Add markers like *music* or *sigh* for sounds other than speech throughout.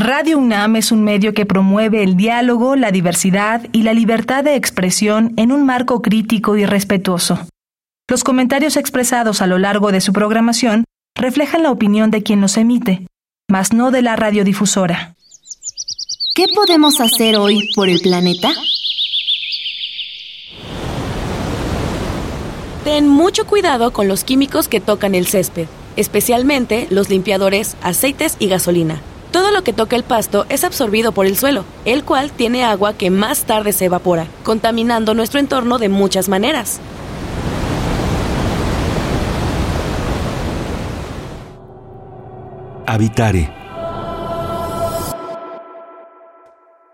Radio UNAM es un medio que promueve el diálogo, la diversidad y la libertad de expresión en un marco crítico y respetuoso. Los comentarios expresados a lo largo de su programación reflejan la opinión de quien los emite, mas no de la radiodifusora. ¿Qué podemos hacer hoy por el planeta? Ten mucho cuidado con los químicos que tocan el césped, especialmente los limpiadores, aceites y gasolina. Todo lo que toca el pasto es absorbido por el suelo, el cual tiene agua que más tarde se evapora, contaminando nuestro entorno de muchas maneras. Habitare.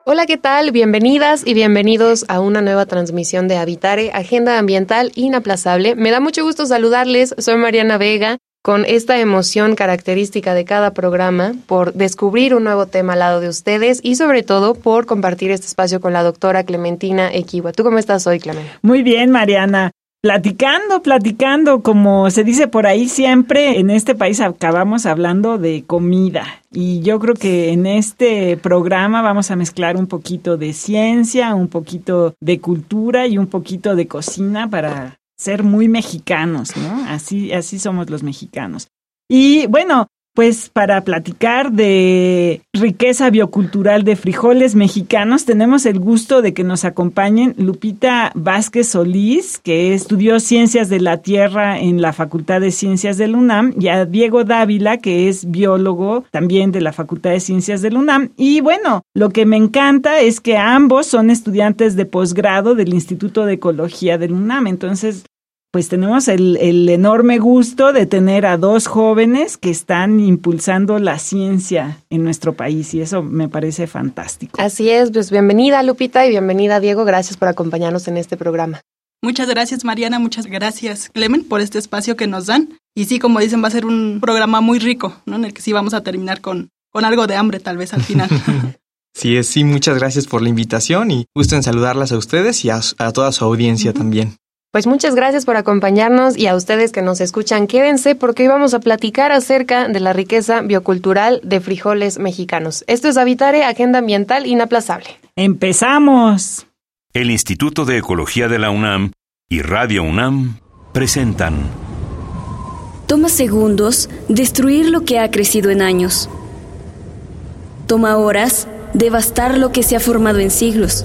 Hola, ¿qué tal? Bienvenidas y bienvenidos a una nueva transmisión de Habitare, Agenda Ambiental Inaplazable. Me da mucho gusto saludarles. Soy Mariana Vega con esta emoción característica de cada programa por descubrir un nuevo tema al lado de ustedes y sobre todo por compartir este espacio con la doctora Clementina Equiwa. ¿Tú cómo estás hoy, Clementina? Muy bien, Mariana. Platicando, platicando, como se dice por ahí siempre, en este país acabamos hablando de comida. Y yo creo que en este programa vamos a mezclar un poquito de ciencia, un poquito de cultura y un poquito de cocina para ser muy mexicanos, ¿no? Así, así somos los mexicanos. Y bueno, pues para platicar de riqueza biocultural de frijoles mexicanos, tenemos el gusto de que nos acompañen Lupita Vázquez Solís, que estudió Ciencias de la Tierra en la Facultad de Ciencias del UNAM, y a Diego Dávila, que es biólogo también de la Facultad de Ciencias del UNAM. Y bueno, lo que me encanta es que ambos son estudiantes de posgrado del Instituto de Ecología del UNAM. Entonces, pues tenemos el, enorme gusto de tener a dos jóvenes que están impulsando la ciencia en nuestro país y eso me parece fantástico. Así es, pues bienvenida Lupita y bienvenida Diego, gracias por acompañarnos en este programa. Muchas gracias Mariana, muchas gracias Clemen por este espacio que nos dan y sí, como dicen, va a ser un programa muy rico, ¿no? En el que sí vamos a terminar con, con algo de hambre tal vez al final. *laughs* Sí, sí, muchas gracias por la invitación y gusto en saludarlas a ustedes y a, toda su audiencia también. Pues muchas gracias por acompañarnos y a ustedes que nos escuchan, quédense porque hoy vamos a platicar acerca de la riqueza biocultural de frijoles mexicanos. Esto es Habitare, Agenda Ambiental Inaplazable. ¡Empezamos! El Instituto de Ecología de la UNAM y Radio UNAM presentan. Toma segundos destruir lo que ha crecido en años. Toma horas devastar lo que se ha formado en siglos.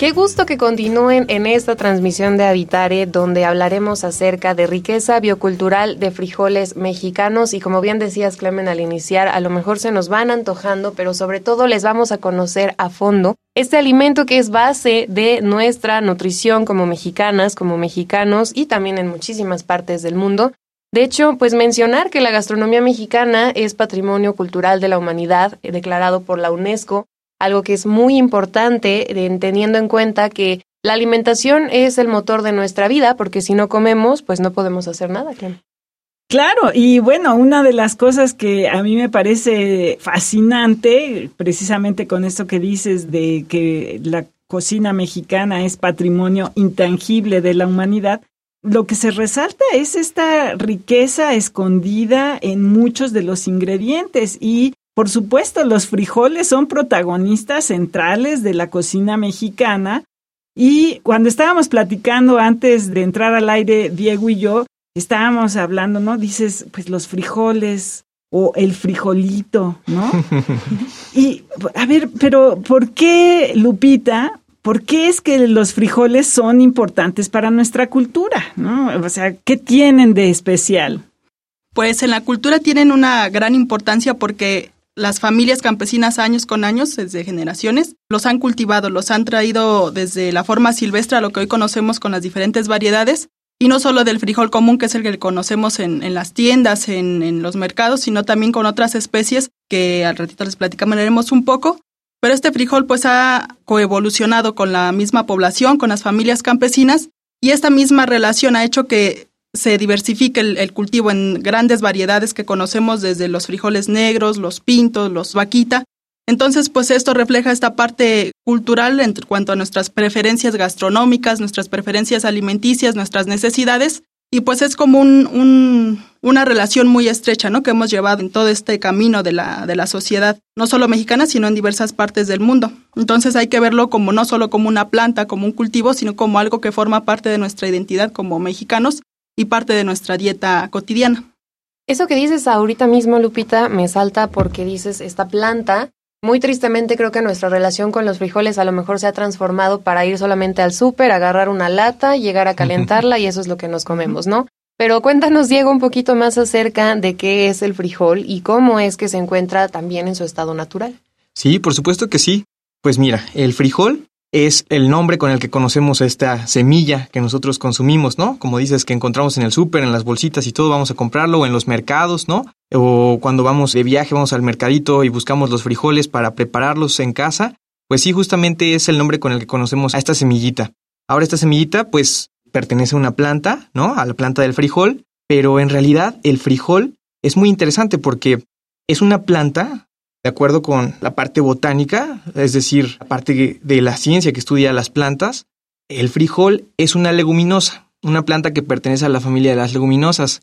Qué gusto que continúen en esta transmisión de Habitare, donde hablaremos acerca de riqueza biocultural de frijoles mexicanos. Y como bien decías, Clemen, al iniciar, a lo mejor se nos van antojando, pero sobre todo les vamos a conocer a fondo este alimento que es base de nuestra nutrición como mexicanas, como mexicanos y también en muchísimas partes del mundo. De hecho, pues mencionar que la gastronomía mexicana es patrimonio cultural de la humanidad, eh, declarado por la UNESCO algo que es muy importante teniendo en cuenta que la alimentación es el motor de nuestra vida, porque si no comemos, pues no podemos hacer nada. Claro, y bueno, una de las cosas que a mí me parece fascinante, precisamente con esto que dices de que la cocina mexicana es patrimonio intangible de la humanidad, lo que se resalta es esta riqueza escondida en muchos de los ingredientes y por supuesto, los frijoles son protagonistas centrales de la cocina mexicana y cuando estábamos platicando antes de entrar al aire, Diego y yo, estábamos hablando, ¿no? Dices, pues los frijoles o el frijolito, ¿no? *laughs* y, a ver, pero ¿por qué, Lupita, ¿por qué es que los frijoles son importantes para nuestra cultura? ¿no? O sea, ¿qué tienen de especial? Pues en la cultura tienen una gran importancia porque las familias campesinas años con años, desde generaciones, los han cultivado, los han traído desde la forma silvestre a lo que hoy conocemos con las diferentes variedades, y no solo del frijol común, que es el que conocemos en, las tiendas, en, los mercados, sino también con otras especies que al ratito les platicaremos un poco. Pero este frijol pues ha coevolucionado con la misma población, con las familias campesinas, y esta misma relación ha hecho que se diversifica el, cultivo en grandes variedades que conocemos desde los frijoles negros, los pintos, los vaquita. Entonces, pues esto refleja esta parte cultural en cuanto a nuestras preferencias gastronómicas, nuestras preferencias alimenticias, nuestras necesidades, y pues es como un, una relación muy estrecha, ¿no? Que hemos llevado en todo este camino de la, de la sociedad, no solo mexicana, sino en diversas partes del mundo. Entonces hay que verlo como no solo como una planta, como un cultivo, sino como algo que forma parte de nuestra identidad como mexicanos y parte de nuestra dieta cotidiana. Eso que dices ahorita mismo, Lupita, me salta porque dices esta planta muy tristemente creo que nuestra relación con los frijoles a lo mejor se ha transformado para ir solamente al súper, agarrar una lata, llegar a *laughs* calentarla y eso es lo que nos comemos, ¿no? Pero cuéntanos, Diego, un poquito más acerca de qué es el frijol y cómo es que se encuentra también en su estado natural. Sí, por supuesto que sí. Pues mira, el frijol es el nombre con el que conocemos esta semilla que nosotros consumimos, ¿no? Como dices, que encontramos en el súper, en las bolsitas y todo, vamos a comprarlo, o en los mercados, ¿no? O cuando vamos de viaje, vamos al mercadito y buscamos los frijoles para prepararlos en casa. Pues sí, justamente es el nombre con el que conocemos a esta semillita. Ahora esta semillita, pues, pertenece a una planta, ¿no? A la planta del frijol, pero en realidad el frijol es muy interesante porque es una planta de acuerdo con la parte botánica, es decir, la parte de la ciencia que estudia las plantas, el frijol es una leguminosa, una planta que pertenece a la familia de las leguminosas.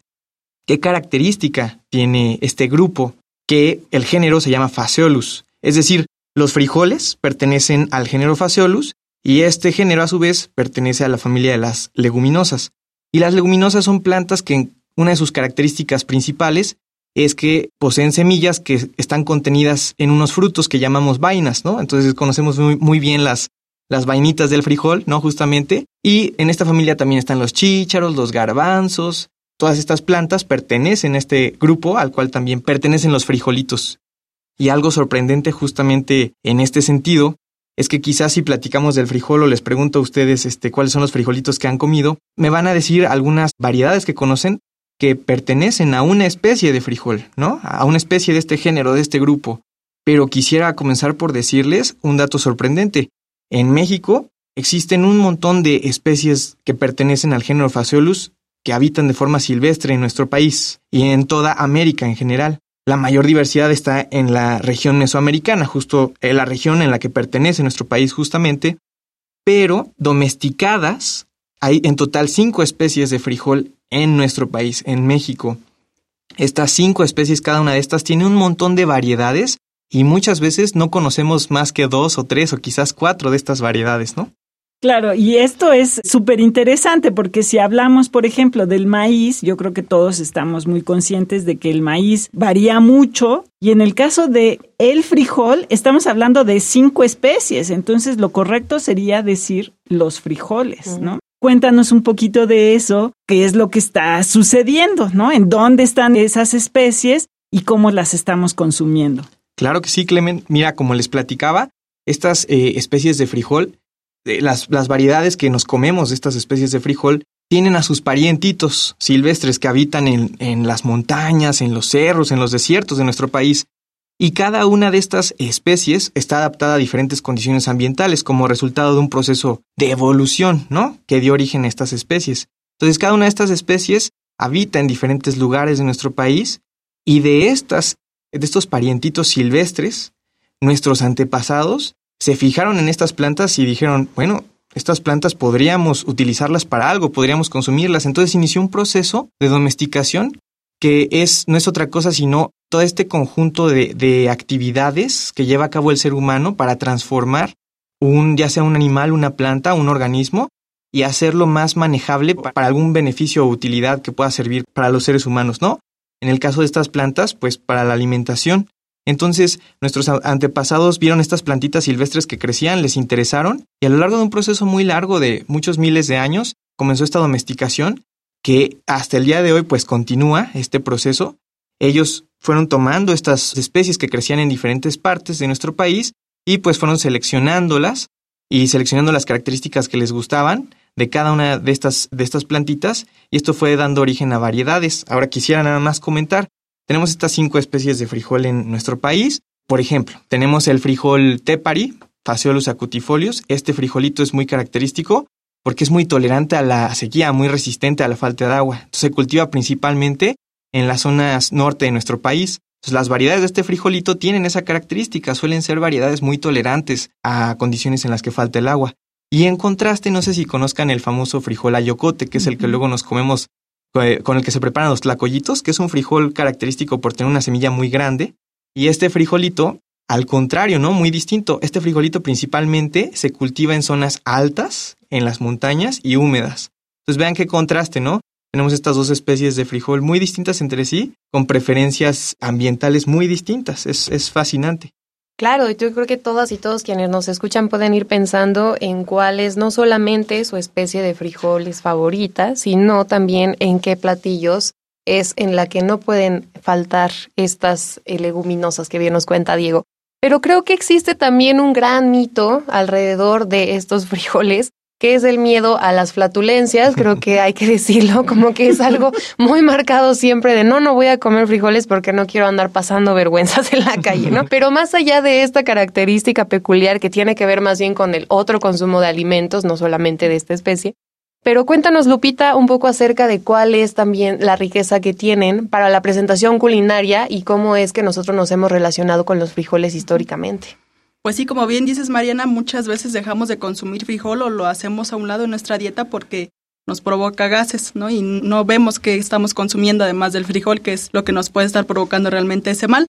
¿Qué característica tiene este grupo? Que el género se llama Phaseolus, es decir, los frijoles pertenecen al género Phaseolus y este género a su vez pertenece a la familia de las leguminosas. Y las leguminosas son plantas que una de sus características principales es que poseen semillas que están contenidas en unos frutos que llamamos vainas, ¿no? Entonces conocemos muy, bien las, las vainitas del frijol, ¿no? Justamente. Y en esta familia también están los chícharos, los garbanzos. Todas estas plantas pertenecen a este grupo al cual también pertenecen los frijolitos. Y algo sorprendente justamente en este sentido es que quizás si platicamos del frijol o les pregunto a ustedes este, cuáles son los frijolitos que han comido, me van a decir algunas variedades que conocen, que pertenecen a una especie de frijol, ¿no? A una especie de este género, de este grupo. Pero quisiera comenzar por decirles un dato sorprendente. En México existen un montón de especies que pertenecen al género Phaseolus que habitan de forma silvestre en nuestro país y en toda América en general. La mayor diversidad está en la región mesoamericana, justo en la región en la que pertenece nuestro país justamente, pero domesticadas hay en total cinco especies de frijol en nuestro país, en México. Estas cinco especies, cada una de estas tiene un montón de variedades y muchas veces no conocemos más que dos o tres o quizás cuatro de estas variedades, ¿no? Claro, y esto es súper interesante porque si hablamos, por ejemplo, del maíz, yo creo que todos estamos muy conscientes de que el maíz varía mucho y en el caso de el frijol estamos hablando de cinco especies, entonces lo correcto sería decir los frijoles, ¿no? Cuéntanos un poquito de eso, qué es lo que está sucediendo, ¿no? ¿En dónde están esas especies y cómo las estamos consumiendo? Claro que sí, Clemen. Mira, como les platicaba, estas eh, especies de frijol, las, las variedades que nos comemos de estas especies de frijol, tienen a sus parientitos silvestres que habitan en, en las montañas, en los cerros, en los desiertos de nuestro país y cada una de estas especies está adaptada a diferentes condiciones ambientales como resultado de un proceso de evolución, ¿no? Que dio origen a estas especies. Entonces, cada una de estas especies habita en diferentes lugares de nuestro país y de estas, de estos parientitos silvestres, nuestros antepasados se fijaron en estas plantas y dijeron, bueno, estas plantas podríamos utilizarlas para algo, podríamos consumirlas. Entonces inició un proceso de domesticación que es, no es otra cosa sino todo este conjunto de, de, actividades que lleva a cabo el ser humano para transformar un, ya sea un animal, una planta, un organismo, y hacerlo más manejable para algún beneficio o utilidad que pueda servir para los seres humanos, ¿no? En el caso de estas plantas, pues para la alimentación. Entonces, nuestros antepasados vieron estas plantitas silvestres que crecían, les interesaron, y a lo largo de un proceso muy largo de muchos miles de años, comenzó esta domesticación que hasta el día de hoy pues continúa este proceso. Ellos fueron tomando estas especies que crecían en diferentes partes de nuestro país y pues fueron seleccionándolas y seleccionando las características que les gustaban de cada una de estas, de estas plantitas y esto fue dando origen a variedades. Ahora quisiera nada más comentar, tenemos estas cinco especies de frijol en nuestro país. Por ejemplo, tenemos el frijol tepari, Phaseolus acutifolius. Este frijolito es muy característico porque es muy tolerante a la sequía, muy resistente a la falta de agua. Entonces se cultiva principalmente en las zonas norte de nuestro país. Entonces las variedades de este frijolito tienen esa característica, suelen ser variedades muy tolerantes a condiciones en las que falta el agua. Y en contraste, no sé si conozcan el famoso frijol ayocote, que es el que luego nos comemos eh, con el que se preparan los tlacoyitos, que es un frijol característico por tener una semilla muy grande. Y este frijolito al contrario, ¿no? Muy distinto. Este frijolito principalmente se cultiva en zonas altas, en las montañas y húmedas. Entonces vean qué contraste, ¿no? Tenemos estas dos especies de frijol muy distintas entre sí, con preferencias ambientales muy distintas. Es, es fascinante. Claro, yo creo que todas y todos quienes nos escuchan pueden ir pensando en cuál es no solamente su especie de frijoles favorita, sino también en qué platillos es en la que no pueden faltar estas leguminosas que bien nos cuenta Diego. Pero creo que existe también un gran mito alrededor de estos *laughs* frijoles, que es el miedo a las flatulencias, creo que hay que decirlo, *laughs* como que es algo muy marcado siempre de no, no voy a comer frijoles porque no quiero andar pasando vergüenzas en la calle, ¿no? Pero más allá de esta característica peculiar que tiene que ver más bien con el otro consumo de alimentos, no solamente de esta especie, pero cuéntanos, Lupita, un poco acerca de cuál es también la riqueza que tienen para la presentación culinaria y cómo es que nosotros nos hemos relacionado con los frijoles históricamente. Pues sí, como bien dices, Mariana, muchas veces dejamos de consumir frijol o lo hacemos a un lado en nuestra dieta porque nos provoca gases, ¿no? Y no vemos que estamos consumiendo además del frijol, que es lo que nos puede estar provocando realmente ese mal.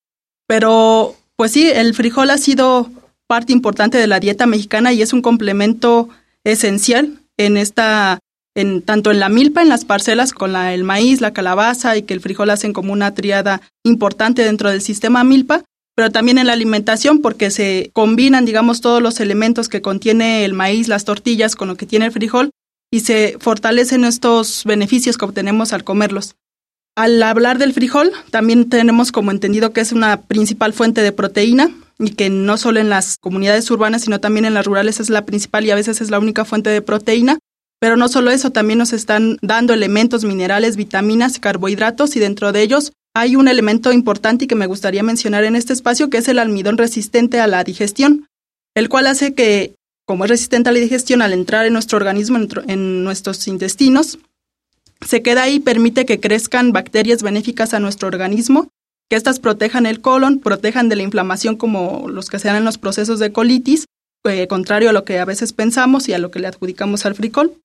Pero, pues sí, el frijol ha sido parte importante de la dieta mexicana y es un complemento esencial en esta en, tanto en la milpa, en las parcelas con la, el maíz, la calabaza y que el frijol hacen como una triada importante dentro del sistema milpa, pero también en la alimentación porque se combinan, digamos, todos los elementos que contiene el maíz, las tortillas con lo que tiene el frijol y se fortalecen estos beneficios que obtenemos al comerlos. Al hablar del frijol, también tenemos como entendido que es una principal fuente de proteína y que no solo en las comunidades urbanas, sino también en las rurales es la principal y a veces es la única fuente de proteína. Pero no solo eso, también nos están dando elementos, minerales, vitaminas, carbohidratos y dentro de ellos hay un elemento importante y que me gustaría mencionar en este espacio que es el almidón resistente a la digestión, el cual hace que, como es resistente a la digestión, al entrar en nuestro organismo, en, nuestros intestinos, se queda ahí y permite que crezcan bacterias benéficas a nuestro organismo, que éstas protejan el colon, protejan de la inflamación como los que se dan en los procesos de colitis, eh, contrario a lo que a veces pensamos y a lo que le adjudicamos al frijol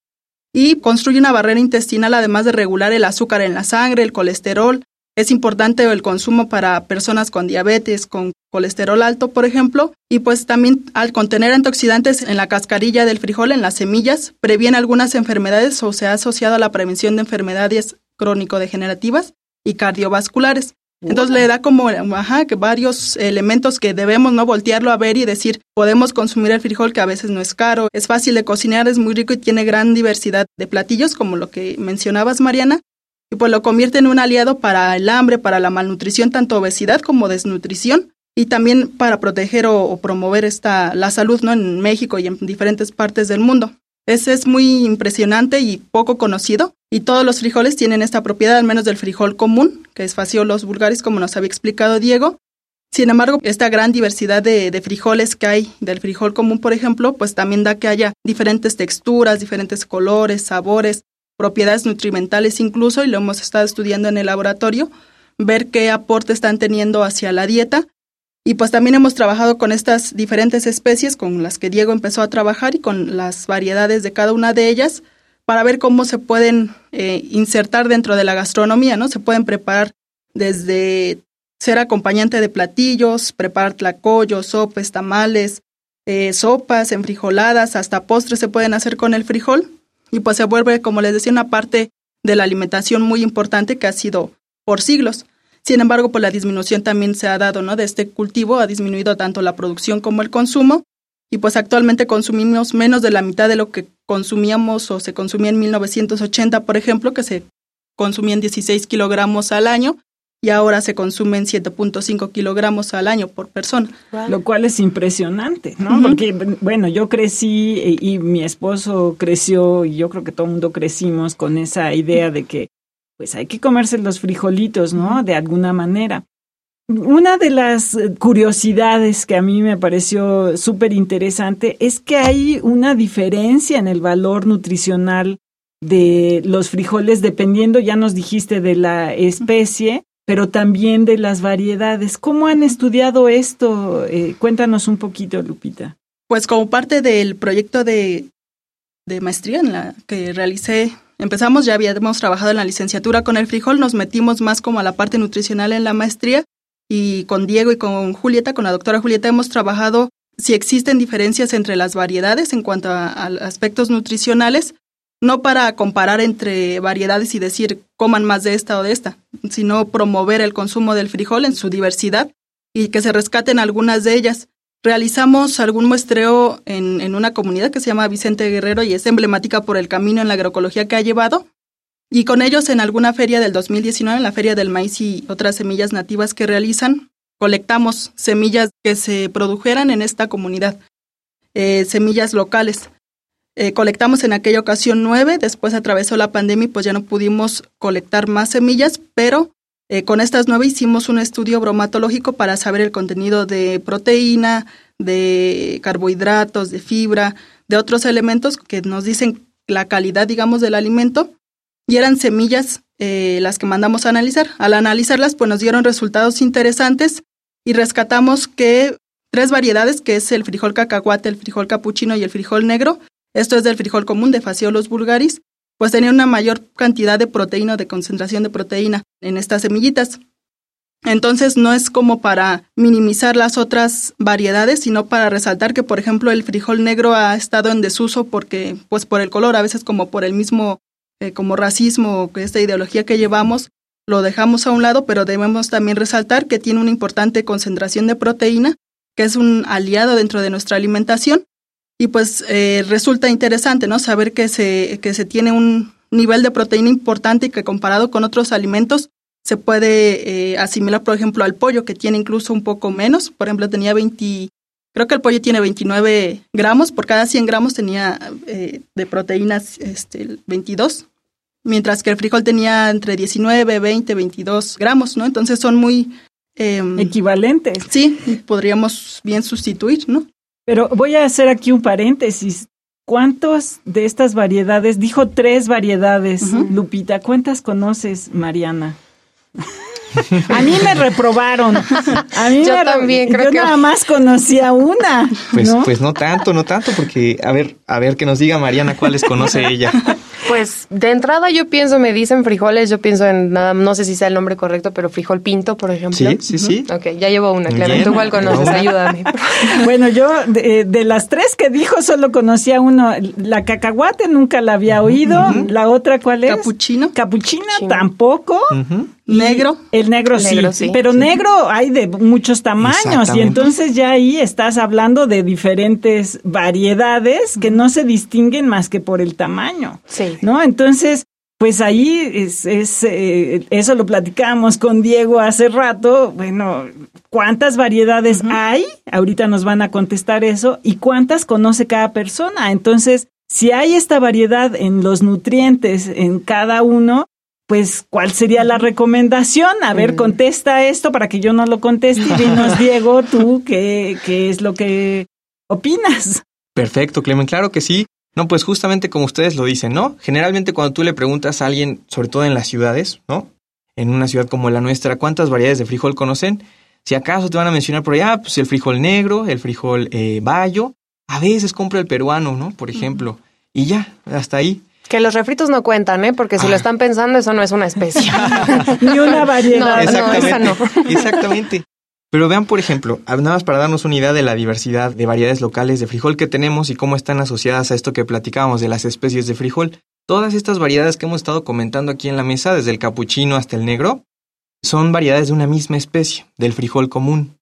y construye una barrera intestinal además de regular el azúcar en la sangre, el colesterol. Es importante el consumo para personas con diabetes, con colesterol alto, por ejemplo, y pues también al contener antioxidantes en la cascarilla del frijol, en las semillas, previene algunas enfermedades o se ha asociado a la prevención de enfermedades crónico-degenerativas y cardiovasculares. Entonces le da como ajá, que varios elementos que debemos no voltearlo a ver y decir, podemos consumir el frijol que a veces no es caro, es fácil de cocinar, es muy rico y tiene gran diversidad de platillos, como lo que mencionabas, Mariana, y pues lo convierte en un aliado para el hambre, para la malnutrición, tanto obesidad como desnutrición, y también para proteger o, promover esta, la salud ¿no? en México y en diferentes partes del mundo. Ese es muy impresionante y poco conocido. Y todos los frijoles tienen esta propiedad, al menos del frijol común, que es Fasciolos vulgaris, como nos había explicado Diego. Sin embargo, esta gran diversidad de, frijoles que hay del frijol común, por ejemplo, pues también da que haya diferentes texturas, diferentes colores, sabores, propiedades nutrimentales incluso, y lo hemos estado estudiando en el laboratorio, ver qué aporte están teniendo hacia la dieta y pues también hemos trabajado con estas diferentes especies con las que Diego empezó a trabajar y con las variedades de cada una de ellas para ver cómo se pueden eh, insertar dentro de la gastronomía, ¿no? Se pueden preparar desde ser acompañante de platillos, preparar tlacoyos, sopes, tamales, eh, sopas, enfrijoladas, hasta postres se pueden hacer con el frijol y pues se vuelve, como les decía, una parte de la alimentación muy importante que ha sido por siglos. Sin embargo, por la disminución también se ha dado, ¿no? De este cultivo ha disminuido tanto la producción como el consumo y pues actualmente consumimos menos de la mitad de lo que consumíamos o se consumía en 1980, por ejemplo, que se consumían 16 kilogramos al año y ahora se consumen 7.5 kilogramos al año por persona. Lo cual es impresionante, ¿no? Porque, bueno, yo crecí y, eh, y mi esposo creció y yo creo que todo el mundo crecimos con esa idea de que pues hay que comerse los frijolitos, ¿no? De alguna manera. Una de las curiosidades que a mí me pareció súper interesante es que hay una diferencia en el valor nutricional de los frijoles dependiendo, ya nos dijiste, de la especie, pero también de las variedades. ¿Cómo han estudiado esto? Eh, cuéntanos un poquito, Lupita. Pues como parte del proyecto de, maestría en la que realicé empezamos, ya habíamos trabajado en la licenciatura con el frijol, nos metimos más como a la parte nutricional en la maestría y con Diego y con Julieta, con la doctora Julieta, hemos trabajado si existen diferencias entre las variedades en cuanto a, aspectos nutricionales, no para comparar entre variedades y decir coman más de esta o de esta, sino promover el consumo del frijol en su diversidad y que se rescaten algunas de ellas. Realizamos algún muestreo en, en una comunidad que se llama Vicente Guerrero y es emblemática por el camino en la agroecología que ha llevado. Y con ellos en alguna feria del 2019, en la Feria del Maíz y otras semillas nativas que realizan, colectamos semillas que se produjeran en esta comunidad, eh, semillas locales. Eh, colectamos en aquella ocasión nueve, después atravesó la pandemia y pues ya no pudimos colectar más semillas, pero eh, con estas nueve hicimos un estudio bromatológico para saber el contenido de proteína, de carbohidratos, de fibra, de otros elementos que nos dicen la calidad, digamos, del alimento. Y eran semillas eh, las que mandamos a analizar. Al analizarlas, pues nos dieron resultados interesantes y rescatamos que tres variedades, que es el frijol cacahuate, el frijol capuchino y el frijol negro, esto es del frijol común de Fasciolos vulgaris, pues tenía una mayor cantidad de proteína, de concentración de proteína en estas semillitas. Entonces no es como para minimizar las otras variedades, sino para resaltar que, por ejemplo, el frijol negro ha estado en desuso porque, pues por el color, a veces como por el mismo, eh, como racismo o esta ideología que llevamos, lo dejamos a un lado, pero debemos también resaltar que tiene una importante concentración de proteína, que es un aliado dentro de nuestra alimentación y pues eh, resulta interesante, ¿no? Saber que se, que se tiene un nivel de proteína importante y que comparado con otros alimentos se puede eh, asimilar, por ejemplo, al pollo, que tiene incluso un poco menos. Por ejemplo, tenía 20, creo que el pollo tiene 29 gramos, por cada 100 gramos tenía eh, de proteínas este, 22, mientras que el frijol tenía entre 19, 20, 22 gramos, ¿no? Entonces son muy... Em, Equivalentes. Sí, podríamos bien sustituir, ¿no? Pero voy a hacer aquí un paréntesis. ¿Cuántos de estas variedades? Dijo tres variedades, Lupita. ¿Cuántas conoces, Mariana? *laughs* A mí me reprobaron. A mí yo también creo yo nada más conocía una. Pues ¿no? pues no tanto, no tanto, porque a ver, a ver que nos diga Mariana cuáles conoce ella. *laughs* Pues de entrada yo pienso, me dicen frijoles, yo pienso en nada, no sé si sea el nombre correcto, pero frijol pinto, por ejemplo. Sí, sí, sí. Ok, ya llevo una, claro. ¿Tú cuál conoces? Ayúdame. *laughs* bueno, yo de, de, las tres que dijo solo conocía uno. La cacahuate nunca la había oído. La otra, ¿cuál es? Capuchino. Capuchina tampoco. Negro. El negro, sí, Pero negro hay de muchos tamaños y entonces ya ahí estás hablando de diferentes variedades que no se distinguen más que por el tamaño. Sí. ¿No? Entonces, pues ahí es, es eh, eso lo platicamos con Diego hace rato. Bueno, ¿cuántas variedades hay? Ahorita nos van a contestar eso. ¿Y cuántas conoce cada persona? Entonces, si hay esta variedad en los nutrientes en cada uno, pues, ¿cuál sería la recomendación? A ver, mm. contesta esto para que yo no lo conteste y dinos, *laughs* Diego, tú, ¿qué, qué es lo que opinas? Perfecto, Clemen, claro que sí. No, pues justamente como ustedes lo dicen, ¿no? Generalmente cuando tú le preguntas a alguien, sobre todo en las ciudades, ¿no? En una ciudad como la nuestra, ¿cuántas variedades de frijol conocen? Si acaso te van a mencionar por allá, pues el frijol negro, el frijol eh, bayo, a veces compra el peruano, ¿no? Por ejemplo, y ya, hasta ahí. Que los refritos no cuentan, ¿eh? Porque si lo ah. están pensando, eso no es una especie. *laughs* Ni una variedad. Exactamente. No, *laughs* Exactamente. Pero vean, por ejemplo, nada más para darnos una idea de la diversidad de variedades locales de frijol que tenemos y cómo están asociadas a esto que platicábamos de las especies de frijol. Todas estas variedades que hemos estado comentando aquí en la mesa, desde el capuchino hasta el negro, son variedades de una misma especie, del frijol común.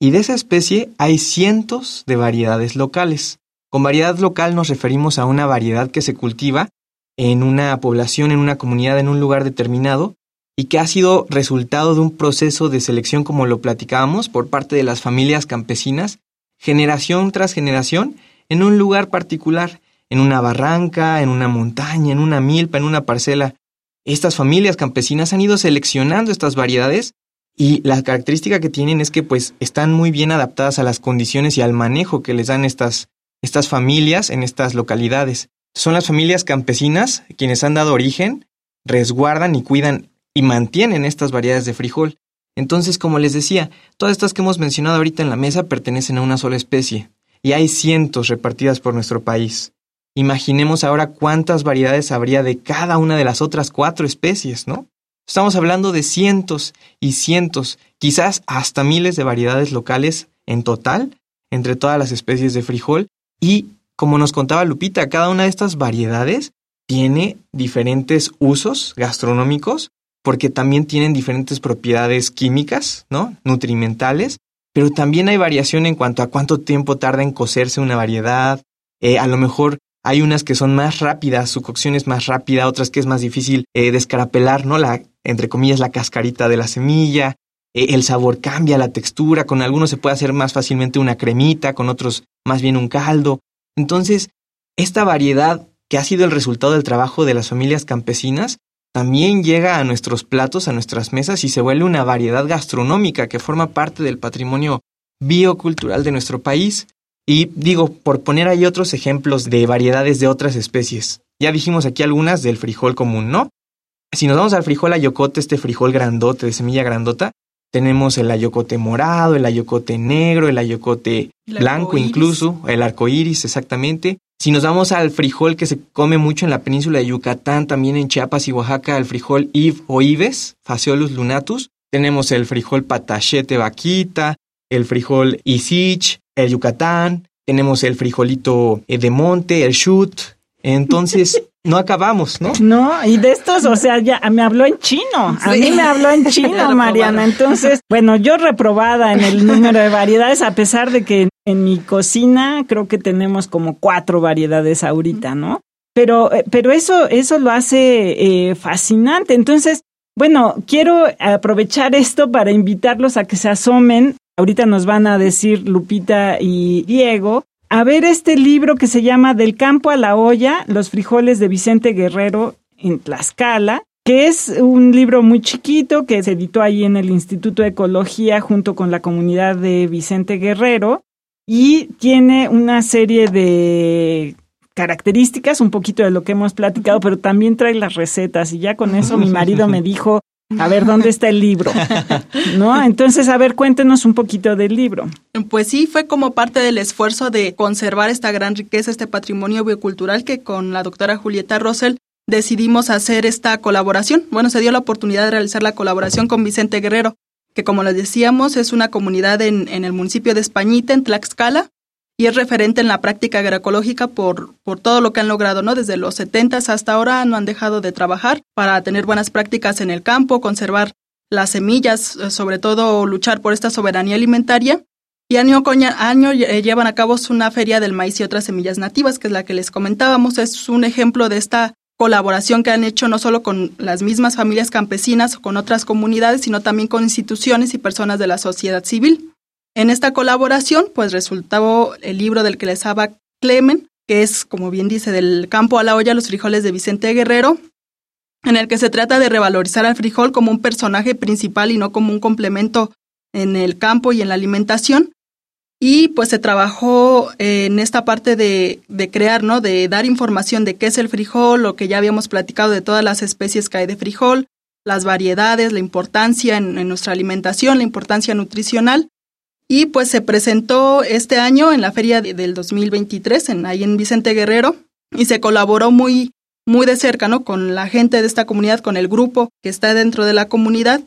Y de esa especie hay cientos de variedades locales. Con variedad local nos referimos a una variedad que se cultiva en una población, en una comunidad, en un lugar determinado, y que ha sido resultado de un proceso de selección, como lo platicábamos, por parte de las familias campesinas, generación tras generación, en un lugar particular, en una barranca, en una montaña, en una milpa, en una parcela. Estas familias campesinas han ido seleccionando estas variedades Y la característica que tienen es que pues están muy bien adaptadas a las condiciones y al manejo que les dan estas, estas familias en estas localidades. Son las familias campesinas quienes han dado origen, resguardan y cuidan y mantienen estas variedades de frijol. Entonces, como les decía, todas estas que hemos mencionado ahorita en la mesa pertenecen a una sola especie, y hay cientos repartidas por nuestro país. Imaginemos ahora cuántas variedades habría de cada una de las otras cuatro especies, ¿no? Estamos hablando de cientos y cientos, quizás hasta miles de variedades locales en total entre todas las especies de frijol y, como nos contaba Lupita, cada una de estas variedades tiene diferentes usos gastronómicos porque también tienen diferentes propiedades químicas, ¿no? Nutrimentales, pero también hay variación en cuanto a cuánto tiempo tarda en cocerse una variedad. Eh, a lo mejor hay unas que son más rápidas, su cocción es más rápida, otras que es más difícil eh, descarapelar, ¿no? La, entre comillas, la cascarita de la semilla. Eh, el sabor cambia, la textura. Con algunos se puede hacer más fácilmente una cremita, con otros más bien un caldo. Entonces, esta variedad que ha sido el resultado del trabajo de las familias campesinas también llega a nuestros platos, a nuestras mesas y se vuelve una variedad gastronómica que forma parte del patrimonio biocultural de nuestro país. Y digo, por poner ahí otros ejemplos de variedades de otras especies. Ya dijimos aquí algunas del frijol común, ¿no? Si nos vamos al frijol ayocote, este frijol grandote, de semilla grandota, tenemos el ayocote morado, el ayocote negro, el ayocote blanco incluso, el arco iris, exactamente. Si nos vamos al frijol que se come mucho en la península de Yucatán, también en Chiapas y Oaxaca, el frijol Iv o Ives, Phaseolus lunatus, tenemos el frijol patachete vaquita, el frijol Isich, el Yucatán, tenemos el frijolito eh, de monte, el shoot. Entonces, *laughs* no acabamos, ¿no? No, y de estos, o sea, ya me habló en chino. A mí me habló en *laughs* chino, Mariana. Entonces, bueno, yo reprobada en el número de variedades, a pesar de que en mi cocina creo que tenemos como cuatro variedades ahorita, ¿no? Pero, eh, pero eso, eso lo hace eh, fascinante. Entonces, bueno, quiero aprovechar esto para invitarlos a que se asomen. Ahorita nos van a decir Lupita y Diego a ver este libro que se llama Del campo a la olla, los frijoles de Vicente Guerrero en Tlaxcala, que es un libro muy chiquito que se editó ahí en el Instituto de Ecología junto con la comunidad de Vicente Guerrero y tiene una serie de características, un poquito de lo que hemos platicado, pero también trae las recetas y ya con eso mi marido me dijo, a ver, ¿dónde está el libro? ¿No? Entonces, a ver, cuéntenos un poquito del libro. Pues sí, fue como parte del esfuerzo de conservar esta gran riqueza, este patrimonio biocultural que con la doctora Julieta Rosell decidimos hacer esta colaboración. Bueno, se dio la oportunidad de realizar la colaboración con Vicente Guerrero, que como les decíamos es una comunidad en, en el municipio de Españita, en Tlaxcala, y es referente en la práctica agroecológica por, por todo lo que han logrado, ¿no? Desde los 70 hasta ahora no han dejado de trabajar para tener buenas prácticas en el campo, conservar las semillas, eh, sobre todo luchar por esta soberanía alimentaria. Y año con año eh, llevan a cabo una feria del maíz y otras semillas nativas, que es la que les comentábamos. Es un ejemplo de esta colaboración que han hecho no solo con las mismas familias campesinas o con otras comunidades, sino también con instituciones y personas de la sociedad civil. En esta colaboración, pues resultó el libro del que les habla Clemen, que es, como bien dice, del campo a la olla, los frijoles de Vicente Guerrero, en el que se trata de revalorizar al frijol como un personaje principal y no como un complemento en el campo y en la alimentación. Y pues se trabajó en esta parte de, de, crear, ¿no? De dar información de qué es el frijol, lo que ya habíamos platicado de todas las especies que hay de frijol, las variedades, la importancia en, nuestra alimentación, la importancia nutricional. Y pues se presentó este año en la feria del 2023, en, ahí en Vicente Guerrero, y se colaboró muy, muy de cerca, ¿no? Con la gente de esta comunidad, con el grupo que está dentro de la comunidad.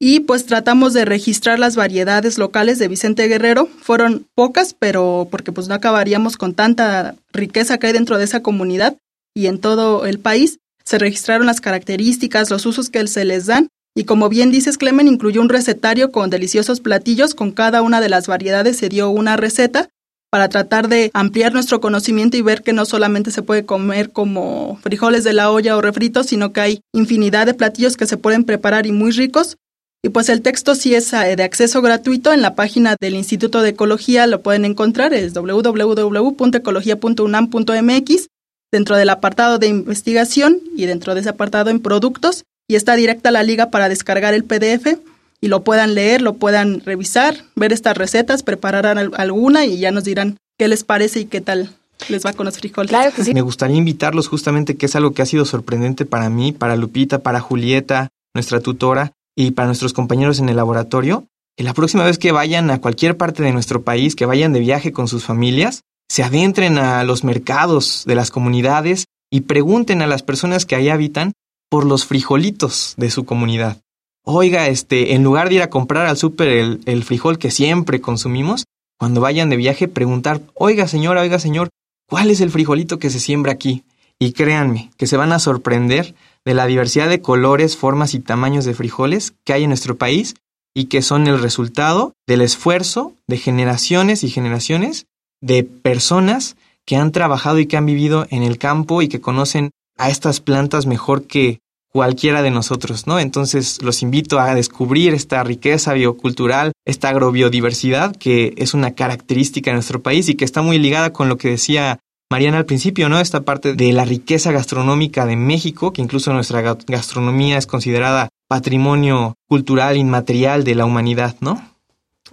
Y pues tratamos de registrar las variedades locales de Vicente Guerrero. Fueron pocas, pero porque pues no acabaríamos con tanta riqueza que hay dentro de esa comunidad y en todo el país. Se registraron las características, los usos que se les dan y como bien dices, Clemen, incluyó un recetario con deliciosos platillos. Con cada una de las variedades se dio una receta para tratar de ampliar nuestro conocimiento y ver que no solamente se puede comer como frijoles de la olla o refritos, sino que hay infinidad de platillos que se pueden preparar y muy ricos. Y pues el texto sí es eh, de acceso gratuito en la página del Instituto de Ecología, lo pueden encontrar, es www.ecología.unam.mx, dentro del apartado de investigación y dentro de ese apartado en productos y está directa la liga para descargar el PDF. y lo puedan leer, lo puedan revisar, ver estas recetas, prepararán alguna y ya nos dirán qué les parece y qué tal les va con los frijoles. Claro que sí. Me gustaría invitarlos justamente, que es algo que ha sido sorprendente para mí, para Lupita, para Julieta, nuestra tutora, y para nuestros compañeros en el laboratorio, que la próxima vez que vayan a cualquier parte de nuestro país, que vayan de viaje con sus familias, se adentren a los mercados de las comunidades y pregunten a las personas que ahí habitan por los frijolitos de su comunidad. Oiga, este, en lugar de ir a comprar al súper el, el frijol que siempre consumimos, cuando vayan de viaje, preguntar, oiga señora, oiga señor, ¿cuál es el frijolito que se siembra aquí? Y créanme, que se van a sorprender de la diversidad de colores, formas y tamaños de frijoles que hay en nuestro país y que son el resultado del esfuerzo de generaciones y generaciones de personas que han trabajado y que han vivido en el campo y que conocen a estas plantas mejor que cualquiera de nosotros, ¿no? Entonces los invito a descubrir esta riqueza biocultural, esta agrobiodiversidad que es una característica de nuestro país y que está muy ligada con lo que decía Mariana al principio, ¿no? Esta parte de la riqueza gastronómica de México, que incluso nuestra gastronomía es considerada patrimonio cultural inmaterial de la humanidad, ¿no?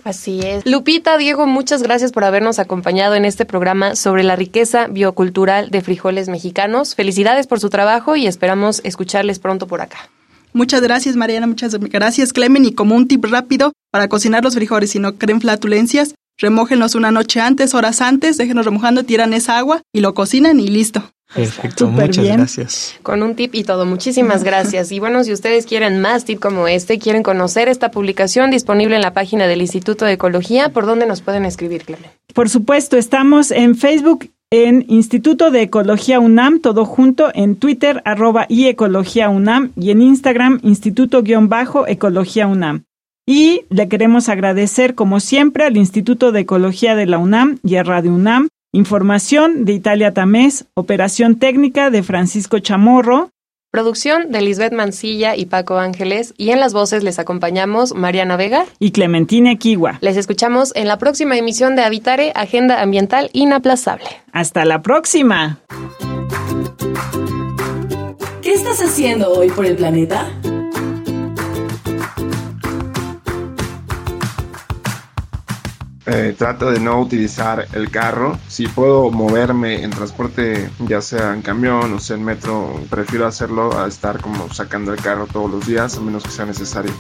Así es. Lupita, Diego, muchas gracias por habernos acompañado en este programa sobre la riqueza biocultural de frijoles mexicanos. Felicidades por su trabajo y esperamos escucharles pronto por acá. Muchas gracias, Mariana. Muchas gracias, Clemen. Y como un tip rápido para cocinar los frijoles si no creen flatulencias, remójenlos una noche antes, horas antes, déjenos remojando, tiran esa agua y lo cocinan y listo. Perfecto, muchas gracias. Con un tip y todo, muchísimas gracias. Y bueno, si ustedes quieren más tip como este, quieren conocer esta publicación disponible en la página del Instituto de Ecología, ¿por dónde nos pueden escribir, Clemen? Por supuesto, estamos en Facebook en Instituto de Ecología UNAM, todo junto, en Twitter, arroba y Ecología UNAM, y en Instagram, Instituto-Ecología UNAM. Y le queremos agradecer, como siempre, al Instituto de Ecología de la UNAM y a Radio UNAM. Información de Italia Tamés, operación técnica de Francisco Chamorro. Producción de Lisbeth Mancilla y Paco Ángeles. Y en las voces les acompañamos Mariana Vega y Clementina Kiwa. Les escuchamos en la próxima emisión de Habitare, Agenda Ambiental Inaplazable. Hasta la próxima. ¿Qué estás haciendo hoy por el planeta? Eh, trato de no utilizar el carro. Si puedo moverme en transporte, ya sea en camión o sea en metro, prefiero hacerlo a estar como sacando el carro todos los días, a menos que sea necesario.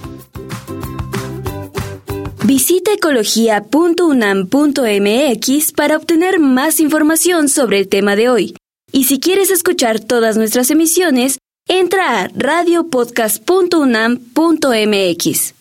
Visita ecología.unam.mx para obtener más información sobre el tema de hoy. Y si quieres escuchar todas nuestras emisiones, entra a radiopodcast.unam.mx.